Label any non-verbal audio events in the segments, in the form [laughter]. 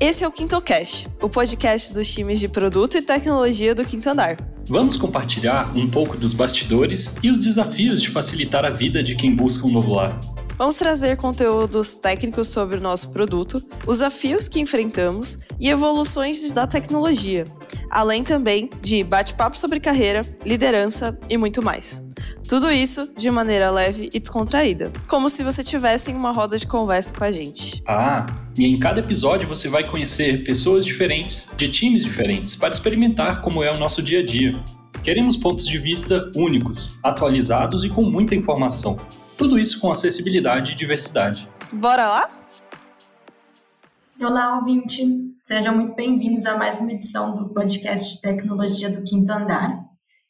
Esse é o QuintoCast, o podcast dos times de produto e tecnologia do Quinto Andar. Vamos compartilhar um pouco dos bastidores e os desafios de facilitar a vida de quem busca um novo lar. Vamos trazer conteúdos técnicos sobre o nosso produto, os desafios que enfrentamos e evoluções da tecnologia, além também de bate-papo sobre carreira, liderança e muito mais. Tudo isso de maneira leve e descontraída, como se você tivesse em uma roda de conversa com a gente. Ah, e em cada episódio você vai conhecer pessoas diferentes, de times diferentes, para experimentar como é o nosso dia a dia. Queremos pontos de vista únicos, atualizados e com muita informação. Tudo isso com acessibilidade e diversidade. Bora lá? Olá, ouvinte! Sejam muito bem-vindos a mais uma edição do podcast de tecnologia do Quinto Andar.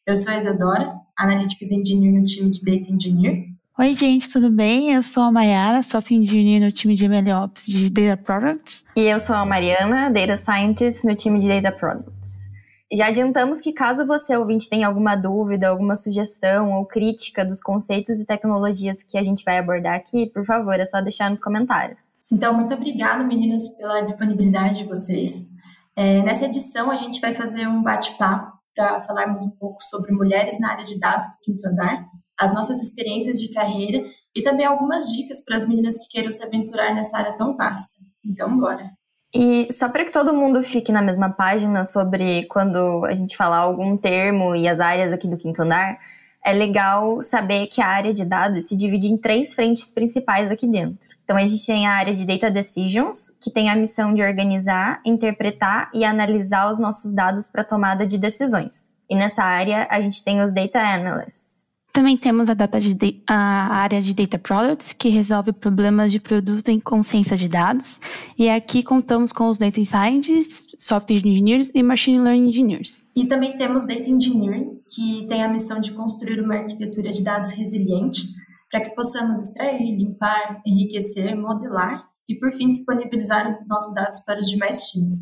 Eu sou a Isadora, Analytics Engineer no time de Data Engineer. Oi, gente, tudo bem? Eu sou a Mayara, Software Engineer no time de MLOps de Data Products. E eu sou a Mariana, Data Scientist no time de Data Products. Já adiantamos que caso você, ouvinte, tenha alguma dúvida, alguma sugestão ou crítica dos conceitos e tecnologias que a gente vai abordar aqui, por favor, é só deixar nos comentários. Então, muito obrigada, meninas, pela disponibilidade de vocês. É, nessa edição, a gente vai fazer um bate-papo para falarmos um pouco sobre mulheres na área de dados do quinto andar, as nossas experiências de carreira e também algumas dicas para as meninas que queiram se aventurar nessa área tão vasta. Então, bora! E só para que todo mundo fique na mesma página sobre quando a gente falar algum termo e as áreas aqui do quinto andar, é legal saber que a área de dados se divide em três frentes principais aqui dentro. Então a gente tem a área de Data Decisions, que tem a missão de organizar, interpretar e analisar os nossos dados para tomada de decisões. E nessa área a gente tem os Data Analysts, também temos a, de, a, área de Data Products, que resolve problemas de produto em consciência de dados. E aqui contamos com os Data Scientists, Software Engineers e Machine Learning Engineers. E também temos Data Engineering, que tem a missão de construir uma arquitetura de dados resiliente para que possamos extrair, limpar, enriquecer, modelar e, por fim, disponibilizar os nossos dados para os demais times.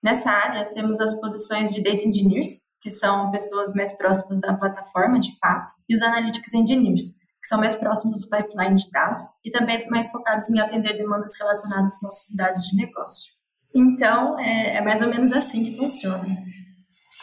Nessa área, temos as posições de Data Engineers, que são pessoas mais próximas da plataforma, de fato, e os Analytics Engineers, que são mais próximos do pipeline de dados e também mais focados em atender demandas relacionadas às nossas cidades de negócio. Então, é, é mais ou menos assim que funciona.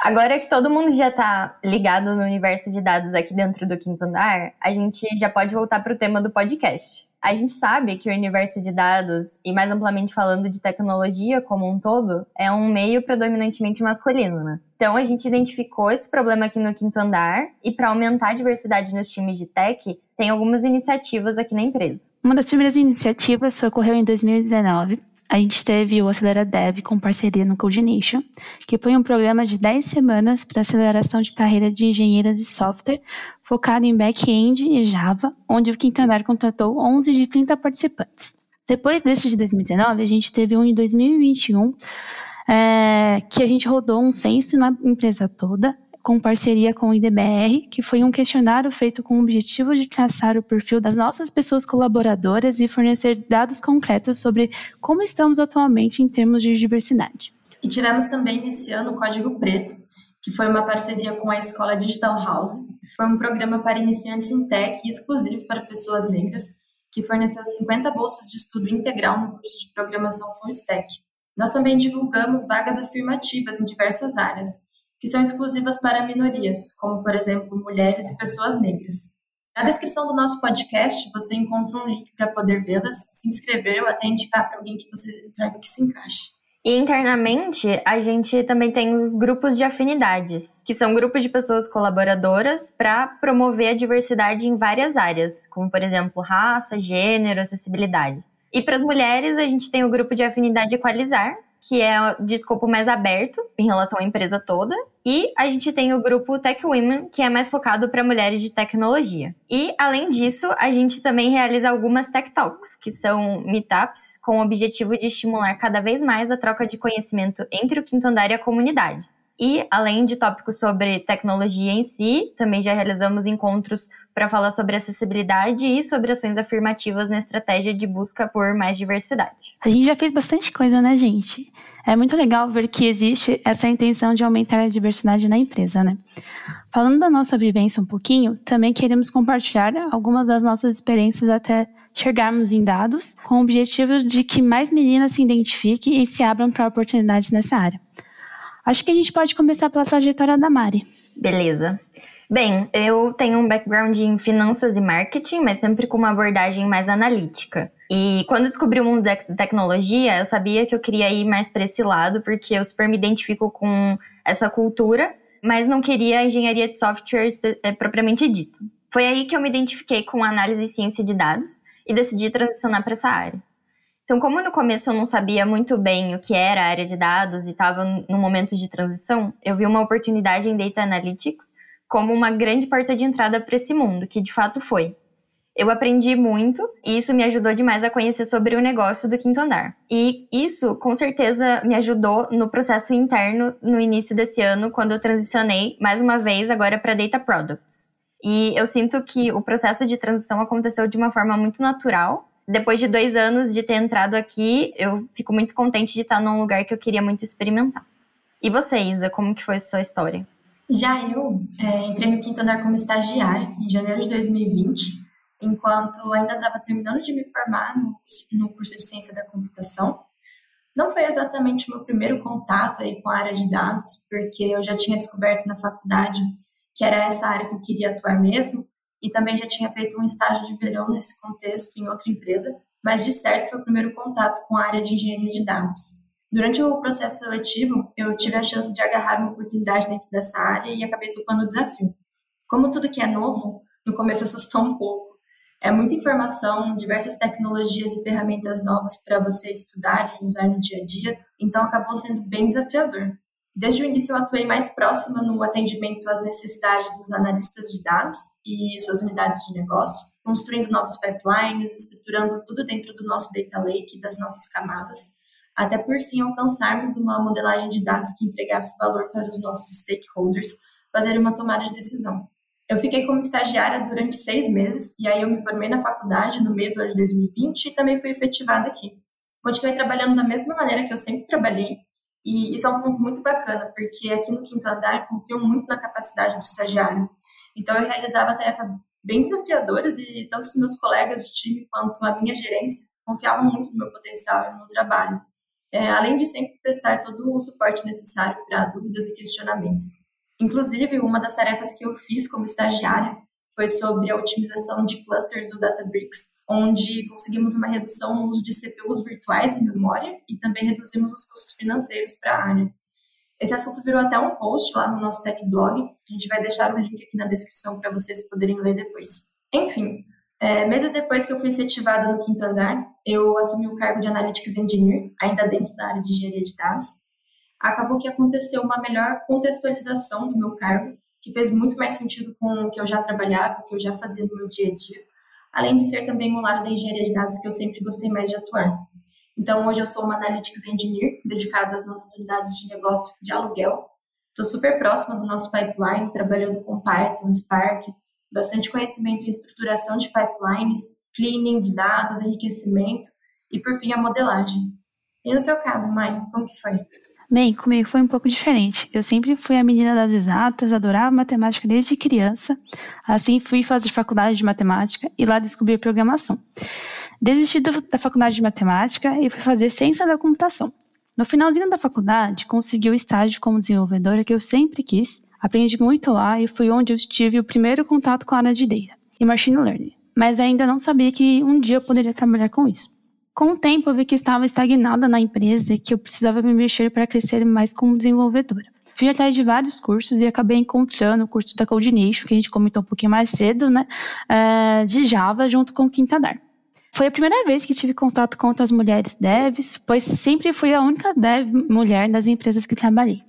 Agora que todo mundo já está ligado no universo de dados aqui dentro do Quinto Andar, a gente já pode voltar para o tema do podcast. A gente sabe que o universo de dados, e mais amplamente falando de tecnologia como um todo, é um meio predominantemente masculino, né? Então a gente identificou esse problema aqui no quinto andar e para aumentar a diversidade nos times de tech, tem algumas iniciativas aqui na empresa. Uma das primeiras iniciativas ocorreu em 2019, a gente teve o Acelera Dev com parceria no Codination, que foi um programa de 10 semanas para aceleração de carreira de engenheira de software, focado em back-end e Java, onde o Quinto Andar contratou 11 de 30 participantes. Depois desse de 2019, a gente teve um em 2021, é, que a gente rodou um censo na empresa toda, com parceria com o IDBR, que foi um questionário feito com o objetivo de traçar o perfil das nossas pessoas colaboradoras e fornecer dados concretos sobre como estamos atualmente em termos de diversidade. E tivemos também nesse ano o Código Preto, que foi uma parceria com a Escola Digital House. Foi um programa para iniciantes em tech exclusivo para pessoas negras, que forneceu 50 bolsas de estudo integral no curso de programação Full Stack. Nós também divulgamos vagas afirmativas em diversas áreas, que são exclusivas para minorias, como, por exemplo, mulheres e pessoas negras. Na descrição do nosso podcast, você encontra um link para poder vê-las, se inscrever ou até indicar para alguém que você saiba que se encaixe. E internamente, a gente também tem os grupos de afinidades, que são grupos de pessoas colaboradoras para promover a diversidade em várias áreas, como, por exemplo, raça, gênero, acessibilidade. E para as mulheres, a gente tem o grupo de afinidade Equalizar, que é de escopo mais aberto em relação à empresa toda. E a gente tem o grupo Tech Women, que é mais focado para mulheres de tecnologia. E, além disso, a gente também realiza algumas Tech Talks, que são meetups com o objetivo de estimular cada vez mais a troca de conhecimento entre o quinto andar e a comunidade. E, além de tópicos sobre tecnologia em si, também já realizamos encontros para falar sobre acessibilidade e sobre ações afirmativas na estratégia de busca por mais diversidade. A gente já fez bastante coisa, né, gente? É muito legal ver que existe essa intenção de aumentar a diversidade na empresa, né? Falando da nossa vivência um pouquinho, também queremos compartilhar algumas das nossas experiências até enxergarmos em dados, com o objetivo de que mais meninas se identifiquem e se abram para oportunidades nessa área. Acho que a gente pode começar pela trajetória da Mari. Beleza. Bem, eu tenho um background em finanças e marketing, mas sempre com uma abordagem mais analítica. E quando descobri o mundo da tecnologia, eu sabia que eu queria ir mais para esse lado, porque eu super me identifico com essa cultura, mas não queria engenharia de software é, propriamente dito. Foi aí que eu me identifiquei com análise e ciência de dados e decidi transicionar para essa área. Então, como no começo eu não sabia muito bem o que era a área de dados e estava no momento de transição, eu vi uma oportunidade em Data Analytics como uma grande porta de entrada para esse mundo, que de fato foi. Eu aprendi muito e isso me ajudou demais a conhecer sobre o negócio do quinto andar. E isso, com certeza, me ajudou no processo interno no início desse ano, quando eu transicionei mais uma vez agora para Data Products. E eu sinto que o processo de transição aconteceu de uma forma muito natural depois de dois anos de ter entrado aqui, eu fico muito contente de estar num lugar que eu queria muito experimentar. E você, Isa, como que foi a sua história? Já eu é, entrei no quinto andar como estagiária em janeiro de 2020, enquanto ainda estava terminando de me formar no, no curso de ciência da computação. Não foi exatamente o meu primeiro contato aí com a área de dados, porque eu já tinha descoberto na faculdade que era essa área que eu queria atuar mesmo, e também já tinha feito um estágio de verão nesse contexto em outra empresa, mas de certo foi o primeiro contato com a área de engenharia de dados. Durante o processo seletivo, eu tive a chance de agarrar uma oportunidade dentro dessa área e acabei topando o desafio. Como tudo que é novo, no começo assustou um pouco. É muita informação, diversas tecnologias e ferramentas novas para você estudar e usar no dia a dia, então acabou sendo bem desafiador. Desde o início, eu atuei mais próxima no atendimento às necessidades dos analistas de dados e suas unidades de negócio, construindo novos pipelines, estruturando tudo dentro do nosso data lake, das nossas camadas, até por fim alcançarmos uma modelagem de dados que entregasse valor para os nossos stakeholders fazerem uma tomada de decisão. Eu fiquei como estagiária durante seis meses e aí eu me formei na faculdade no meio do ano de 2020 e também fui efetivada aqui. Continuei trabalhando da mesma maneira que eu sempre trabalhei, e isso é um ponto muito bacana, porque aqui no quinto andar confiam muito na capacidade do estagiário. Então eu realizava tarefas bem desafiadoras e tanto os meus colegas de time quanto a minha gerência confiavam muito no meu potencial e no meu trabalho. É, além de sempre prestar todo o suporte necessário para dúvidas e questionamentos. Inclusive, uma das tarefas que eu fiz como estagiária foi sobre a otimização de clusters do Databricks, onde conseguimos uma redução no uso de CPUs virtuais em memória e também reduzimos os custos financeiros para a área. Esse assunto virou até um post lá no nosso tech blog. A gente vai deixar o link aqui na descrição para vocês poderem ler depois. Enfim, é, meses depois que eu fui efetivada no quinto andar, eu assumi o cargo de Analytics Engineer, ainda dentro da área de engenharia de dados. Acabou que aconteceu uma melhor contextualização do meu cargo, que fez muito mais sentido com o que eu já trabalhava, o que eu já fazia no meu dia a dia além de ser também um lado da engenharia de dados que eu sempre gostei mais de atuar. Então, hoje eu sou uma Analytics Engineer, dedicada às nossas unidades de negócio de aluguel. Estou super próxima do nosso pipeline, trabalhando com Python, Spark, bastante conhecimento em estruturação de pipelines, cleaning de dados, enriquecimento e, por fim, a modelagem. E no seu caso, Mike, como que foi? Bem, comigo foi um pouco diferente. Eu sempre fui a menina das exatas, adorava matemática desde criança. Assim, fui fazer faculdade de matemática e lá descobri programação. Desisti da faculdade de matemática e fui fazer ciência da computação. No finalzinho da faculdade, consegui o estágio como desenvolvedora que eu sempre quis. Aprendi muito lá e foi onde eu tive o primeiro contato com a área de data e machine learning. Mas ainda não sabia que um dia eu poderia trabalhar com isso. Com o tempo, eu vi que estava estagnada na empresa e que eu precisava me mexer para crescer mais como desenvolvedora. Fui atrás de vários cursos e acabei encontrando o curso da Codination, que a gente comentou um pouquinho mais cedo, né, uh, de Java, junto com o Quintadar. Foi a primeira vez que tive contato com outras mulheres devs, pois sempre fui a única dev mulher das empresas que trabalhei.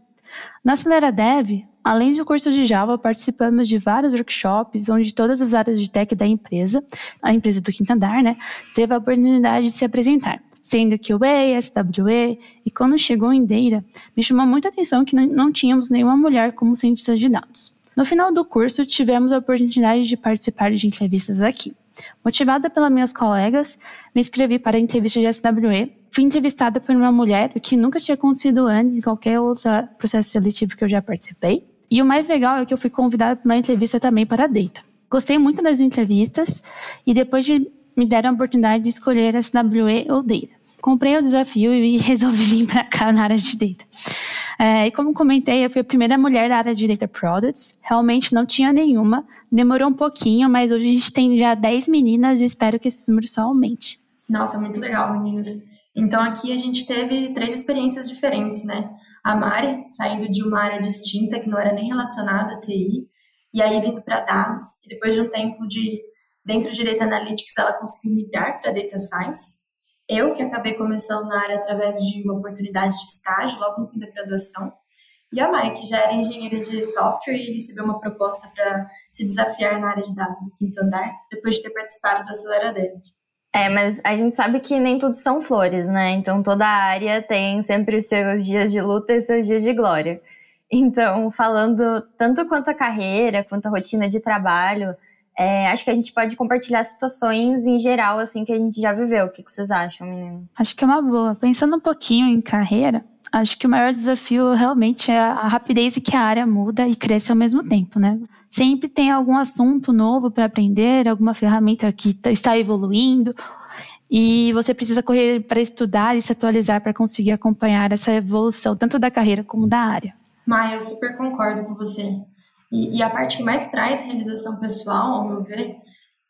Na Acelera Dev, além do curso de Java, participamos de vários workshops onde todas as áreas de tech da empresa, a empresa do quinto andar, né, teve a oportunidade de se apresentar, sendo que o SWE, e quando chegou em Deira, me chamou muita atenção que não tínhamos nenhuma mulher como cientista de dados. No final do curso, tivemos a oportunidade de participar de entrevistas aqui. Motivada pelas minhas colegas, me inscrevi para a entrevista de SWE. Fui entrevistada por uma mulher, o que nunca tinha acontecido antes em qualquer outro processo seletivo que eu já participei. E o mais legal é que eu fui convidada para uma entrevista também para a Data. Gostei muito das entrevistas e depois de me deram a oportunidade de escolher SWE ou Data. Comprei o desafio e [laughs] resolvi vir para cá na área de Data. É, e como comentei, eu fui a primeira mulher da área de Data Products. Realmente não tinha nenhuma. Demorou um pouquinho, mas hoje a gente tem já 10 meninas e espero que esse número só aumente. Nossa, muito legal, meninas. Então aqui a gente teve três experiências diferentes, né? A Mari, saindo de uma área distinta, que não era nem relacionada a TI, e aí vindo para dados, e depois de um tempo de dentro de Data Analytics, ela conseguiu migrar para Data Science. Eu, que acabei começando na área através de uma oportunidade de estágio, logo no fim da graduação, e a Mari, que já era engenheira de software e recebeu uma proposta para se desafiar na área de dados do quinto andar, depois de ter participado do Acelera Dev. É, mas a gente sabe que nem tudo são flores, né? Então toda área tem sempre os seus dias de luta e seus dias de glória. Então, falando tanto quanto a carreira, quanto a rotina de trabalho, é, acho que a gente pode compartilhar situações em geral, assim, que a gente já viveu. O que, que vocês acham, menino? Acho que é uma boa. Pensando um pouquinho em carreira, acho que o maior desafio realmente é a rapidez que a área muda e cresce ao mesmo tempo, né? Sempre tem algum assunto novo para aprender, alguma ferramenta que tá, está evoluindo, e você precisa correr para estudar e se atualizar para conseguir acompanhar essa evolução, tanto da carreira como da área. Maia, eu super concordo com você. E, e, a parte que mais traz realização pessoal, ao meu ver,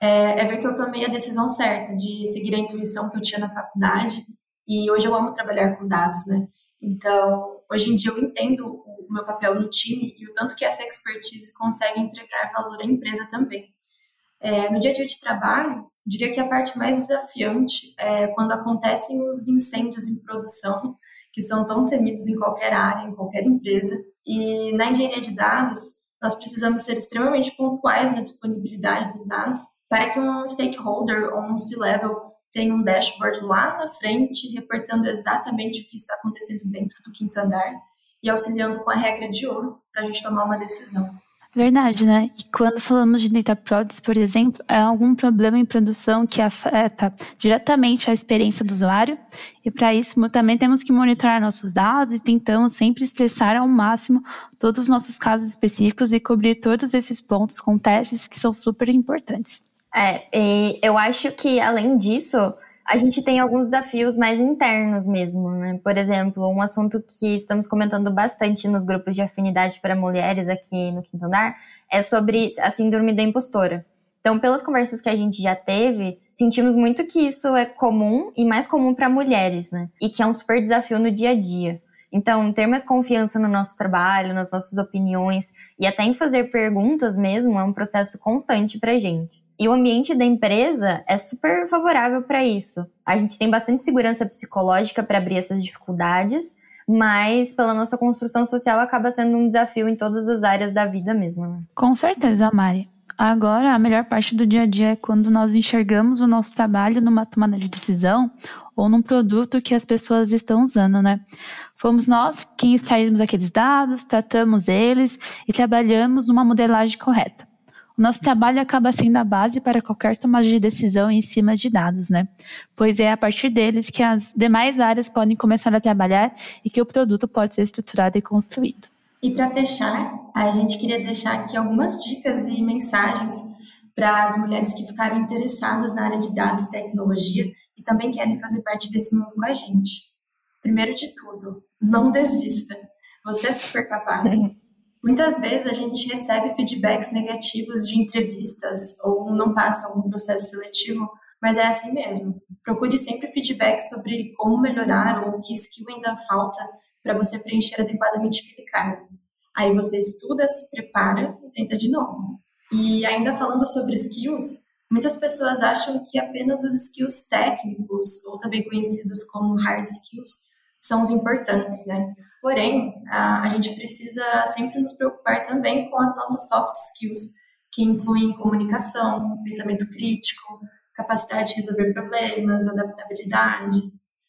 é, é ver que eu tomei a decisão certa de seguir a intuição que eu tinha na faculdade. E hoje eu amo trabalhar com dados, né? Então, hoje em dia eu entendo o meu papel no time e o tanto que essa expertise consegue entregar valor à empresa também. É, no dia a dia de trabalho, diria que a parte mais desafiante é quando acontecem os incêndios em produção, que são tão temidos em qualquer área, em qualquer empresa. E na engenharia de dados, nós precisamos ser extremamente pontuais na disponibilidade dos dados para que um stakeholder ou um C-level tem um dashboard lá na frente, reportando exatamente o que está acontecendo dentro do quinto andar e auxiliando com a regra de ouro para a gente tomar uma decisão. Verdade, né? E quando falamos de data products, por exemplo, é algum problema em produção que afeta diretamente a experiência do usuário, e para isso também temos que monitorar nossos dados e tentamos sempre expressar ao máximo todos os nossos casos específicos e cobrir todos esses pontos com testes que são super importantes. É, e eu acho que além disso, a gente tem alguns desafios mais internos mesmo, né? Por exemplo, um assunto que estamos comentando bastante nos grupos de afinidade para mulheres aqui no Quinto Andar é sobre a síndrome da impostora. Então, pelas conversas que a gente já teve, sentimos muito que isso é comum e mais comum para mulheres, né? E que é um super desafio no dia a dia. Então, ter mais confiança no nosso trabalho, nas nossas opiniões e até em fazer perguntas mesmo é um processo constante para gente. E o ambiente da empresa é super favorável para isso. A gente tem bastante segurança psicológica para abrir essas dificuldades, mas pela nossa construção social acaba sendo um desafio em todas as áreas da vida mesmo. Né? Com certeza, Mari. Agora, a melhor parte do dia a dia é quando nós enxergamos o nosso trabalho numa tomada de decisão ou num produto que as pessoas estão usando, né? Fomos nós quem extraímos aqueles dados, tratamos eles e trabalhamos numa modelagem correta. Nosso trabalho acaba sendo a base para qualquer tomada de decisão em cima de dados, né? Pois é a partir deles que as demais áreas podem começar a trabalhar e que o produto pode ser estruturado e construído. E para fechar, a gente queria deixar aqui algumas dicas e mensagens para as mulheres que ficaram interessadas na área de dados e tecnologia e também querem fazer parte desse mundo com a gente. Primeiro de tudo, não desista. Você é super capaz. [laughs] Muitas vezes a gente recebe feedbacks negativos de entrevistas ou não passa algum processo seletivo, mas é assim mesmo. Procure sempre feedback sobre como melhorar ou que skill ainda falta para você preencher adequadamente aquele cargo. Aí você estuda, se prepara e tenta de novo. E ainda falando sobre skills, muitas pessoas acham que apenas os skills técnicos, ou também conhecidos como hard skills, são os importantes, né? Porém, a, a gente precisa sempre nos preocupar também com as nossas soft skills, que incluem comunicação, pensamento crítico, capacidade de resolver problemas, adaptabilidade.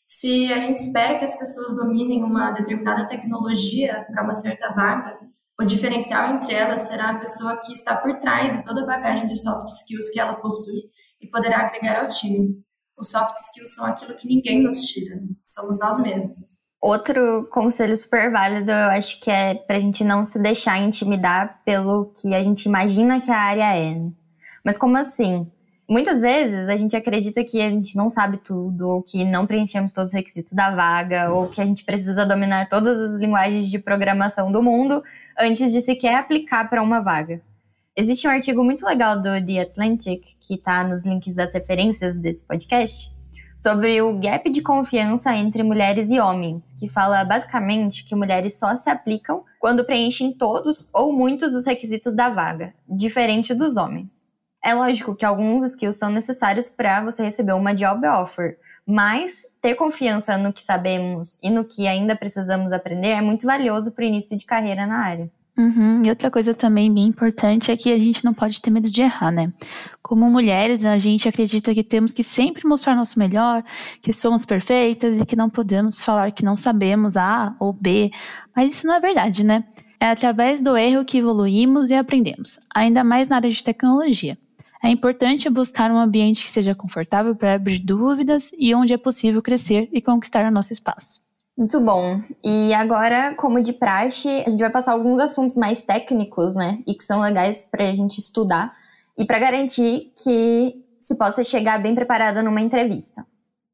Se a gente espera que as pessoas dominem uma determinada tecnologia para uma certa vaga, o diferencial entre elas será a pessoa que está por trás de toda a bagagem de soft skills que ela possui e poderá agregar ao time. Os soft skills são aquilo que ninguém nos tira, somos nós mesmos. Outro conselho super válido, eu acho que é para a gente não se deixar intimidar pelo que a gente imagina que a área é. Mas como assim? Muitas vezes a gente acredita que a gente não sabe tudo, ou que não preenchemos todos os requisitos da vaga, ou que a gente precisa dominar todas as linguagens de programação do mundo antes de sequer aplicar para uma vaga. Existe um artigo muito legal do The Atlantic, que está nos links das referências desse podcast, sobre o gap de confiança entre mulheres e homens, que fala basicamente que mulheres só se aplicam quando preenchem todos ou muitos dos requisitos da vaga, diferente dos homens. É lógico que alguns skills são necessários para você receber uma job offer, mas ter confiança no que sabemos e no que ainda precisamos aprender é muito valioso para o início de carreira na área. Uhum. E outra coisa também bem importante é que a gente não pode ter medo de errar, né? Como mulheres, a gente acredita que temos que sempre mostrar nosso melhor, que somos perfeitas e que não podemos falar que não sabemos A ou B, mas isso não é verdade, né? É através do erro que evoluímos e aprendemos, ainda mais na área de tecnologia. É importante buscar um ambiente que seja confortável para abrir dúvidas e onde é possível crescer e conquistar o nosso espaço. Muito bom. E agora, como de praxe, a gente vai passar alguns assuntos mais técnicos, né? E que são legais para a gente estudar e para garantir que se possa chegar bem preparada numa entrevista.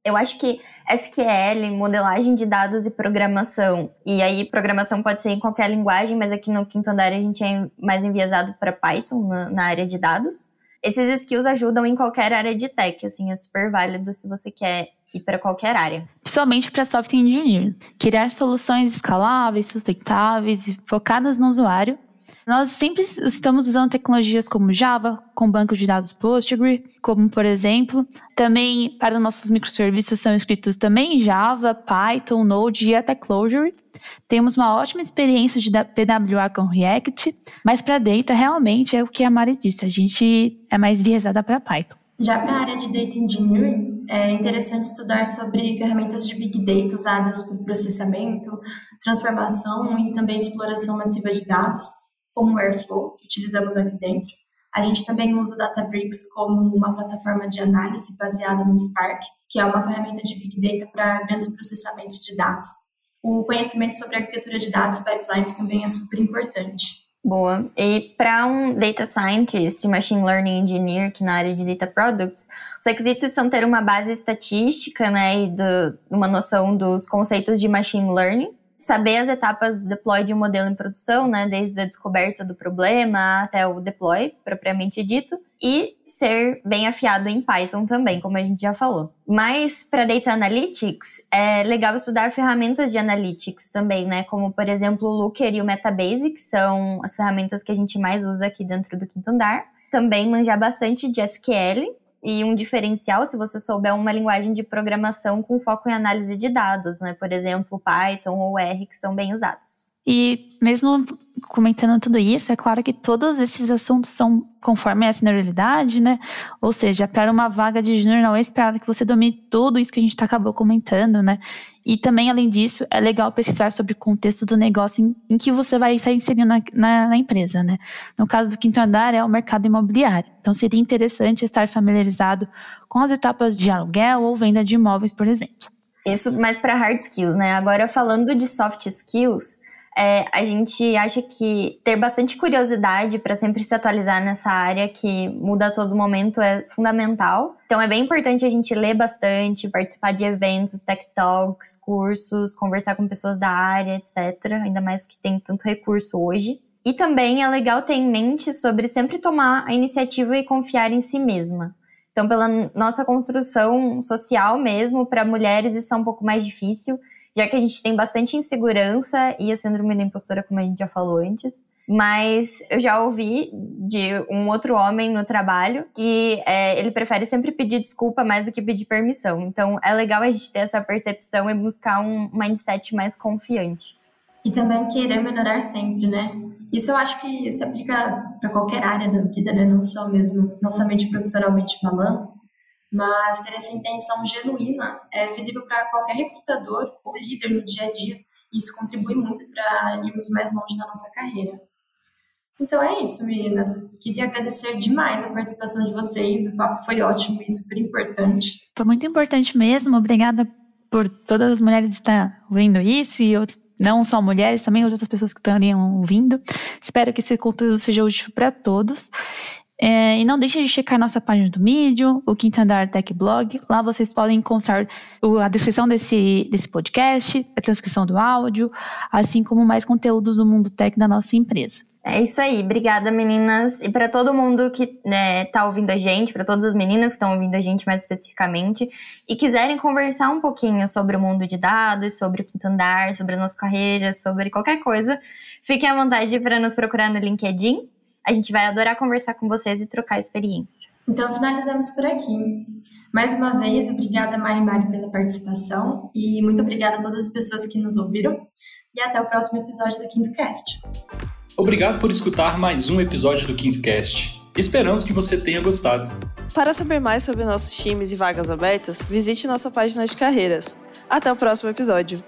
Eu acho que SQL, modelagem de dados e programação, e aí programação pode ser em qualquer linguagem, mas aqui no quinto andar a gente é mais enviesado para Python na, na área de dados. Esses skills ajudam em qualquer área de tech, assim, é super válido se você quer ir para qualquer área. Principalmente para software engineering, criar soluções escaláveis, sustentáveis e focadas no usuário nós sempre estamos usando tecnologias como Java, com banco de dados Postgre, como por exemplo, também para nossos microserviços são escritos também em Java, Python, Node e até Clojure. Temos uma ótima experiência de PWA com React, mas para data realmente é o que a Mari disse, a gente é mais viesada para Python. Já para a área de Data Engineering, é interessante estudar sobre ferramentas de Big Data usadas para processamento, transformação e também exploração massiva de dados, como o Airflow, que utilizamos aqui dentro. A gente também usa o Databricks como uma plataforma de análise baseada no Spark, que é uma ferramenta de Big Data para grandes processamentos de dados. O conhecimento sobre arquitetura de dados e pipelines também é super importante. Boa. E para um data scientist machine learning engineer, que na área de data products, os requisitos são ter uma base estatística, né, e do, uma noção dos conceitos de machine learning, saber as etapas do deploy de um modelo em produção, né, desde a descoberta do problema até o deploy, propriamente dito, e ser bem afiado em Python também, como a gente já falou. Mas para Data Analytics, é legal estudar ferramentas de Analytics também, né, como por exemplo o Looker e o Metabase, que são as ferramentas que a gente mais usa aqui dentro do quinto andar. Também manjar bastante de SQL, e um diferencial se você souber uma linguagem de programação com foco em análise de dados, né? Por exemplo, Python ou R, que são bem usados. E mesmo comentando tudo isso, é claro que todos esses assuntos são conforme a senioridade, né? Ou seja, para uma vaga de júnior não é esperado que você domine tudo isso que a gente tá, acabou comentando, né? E também, além disso, é legal pesquisar sobre o contexto do negócio em, em que você vai estar inserindo na, na, na, empresa, né? No caso do quinto andar, é o mercado imobiliário. Então, seria interessante estar familiarizado com as etapas de aluguel ou venda de imóveis, por exemplo. Isso mais para hard skills, né? Agora, falando de soft skills, é, a gente acha que ter bastante curiosidade para sempre se atualizar nessa área que muda a todo momento é fundamental. Então é bem importante a gente ler bastante, participar de eventos, tech talks, cursos, conversar com pessoas da área, etc. Ainda mais que tem tanto recurso hoje. E também é legal ter em mente sobre sempre tomar a iniciativa e confiar em si mesma. Então, pela nossa construção social mesmo, para mulheres isso é um pouco mais difícil já que a gente tem bastante insegurança e a síndrome da impostora, como a gente já falou antes. Mas eu já ouvi de um outro homem no trabalho que é, ele prefere sempre pedir desculpa mais do que pedir permissão. Então é legal a gente ter essa percepção e buscar um mindset mais confiante. E também querer melhorar sempre, né? Isso eu acho que se aplica para qualquer área da vida, né? Não só mesmo, não somente profissionalmente falando, mas ter essa intenção genuína é visível para qualquer recrutador ou líder no dia a dia. E isso contribui muito para irmos mais longe na nossa carreira. Então é isso, meninas. Queria agradecer demais a participação de vocês. O papo foi ótimo e super importante. Foi muito importante mesmo. Obrigada por todas as mulheres estar ouvindo isso e não só mulheres, também outras pessoas que estariam ouvindo. Espero que esse conteúdo seja útil para todos. É, e não deixe de checar nossa página do Medium, o Quinto Andar Tech Blog. Lá vocês podem encontrar a descrição desse, desse podcast, a transcrição do áudio, assim como mais conteúdos do mundo tech da nossa empresa. É isso aí, obrigada meninas. E para todo mundo que está né, tá ouvindo a gente, para todas as meninas que estão ouvindo a gente mais especificamente, e quiserem conversar um pouquinho sobre o mundo de dados, sobre o quinto andar, sobre a nossa carreira, sobre qualquer coisa, fiquem à vontade para nos procurar no LinkedIn. A gente vai adorar conversar com vocês e trocar experiência. Então finalizamos por aqui. Mais uma vez, obrigada Mari Mari pela participação e muito obrigada a todas as pessoas que nos ouviram. E até o próximo episódio do Quinto Cast. Obrigado por escutar mais um episódio do Quinto Cast. Esperamos que você tenha gostado. Para saber mais sobre nossos times e vagas abertas, visite nossa página de carreiras. Até o próximo episódio.